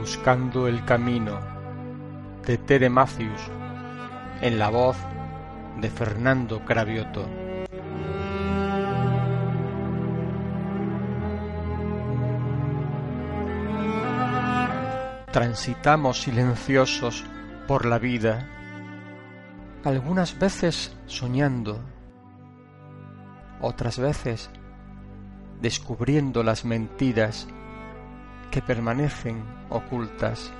Buscando el camino de Tere Matthews en la voz de Fernando Cravioto. Transitamos silenciosos por la vida, algunas veces soñando, otras veces descubriendo las mentiras que permanecen ocultas.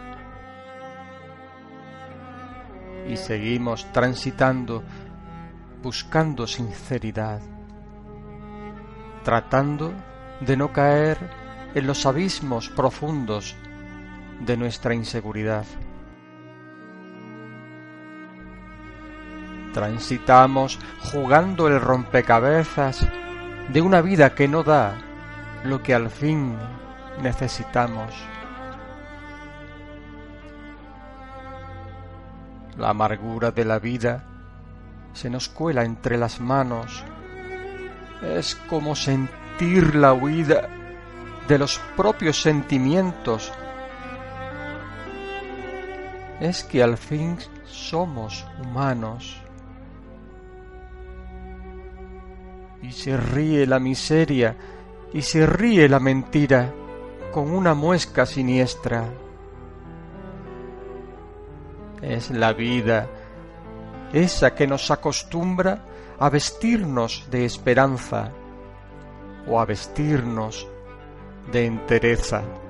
Y seguimos transitando buscando sinceridad, tratando de no caer en los abismos profundos de nuestra inseguridad. Transitamos jugando el rompecabezas de una vida que no da lo que al fin necesitamos. La amargura de la vida se nos cuela entre las manos. Es como sentir la huida de los propios sentimientos. Es que al fin somos humanos. Y se ríe la miseria y se ríe la mentira con una muesca siniestra. Es la vida esa que nos acostumbra a vestirnos de esperanza o a vestirnos de entereza.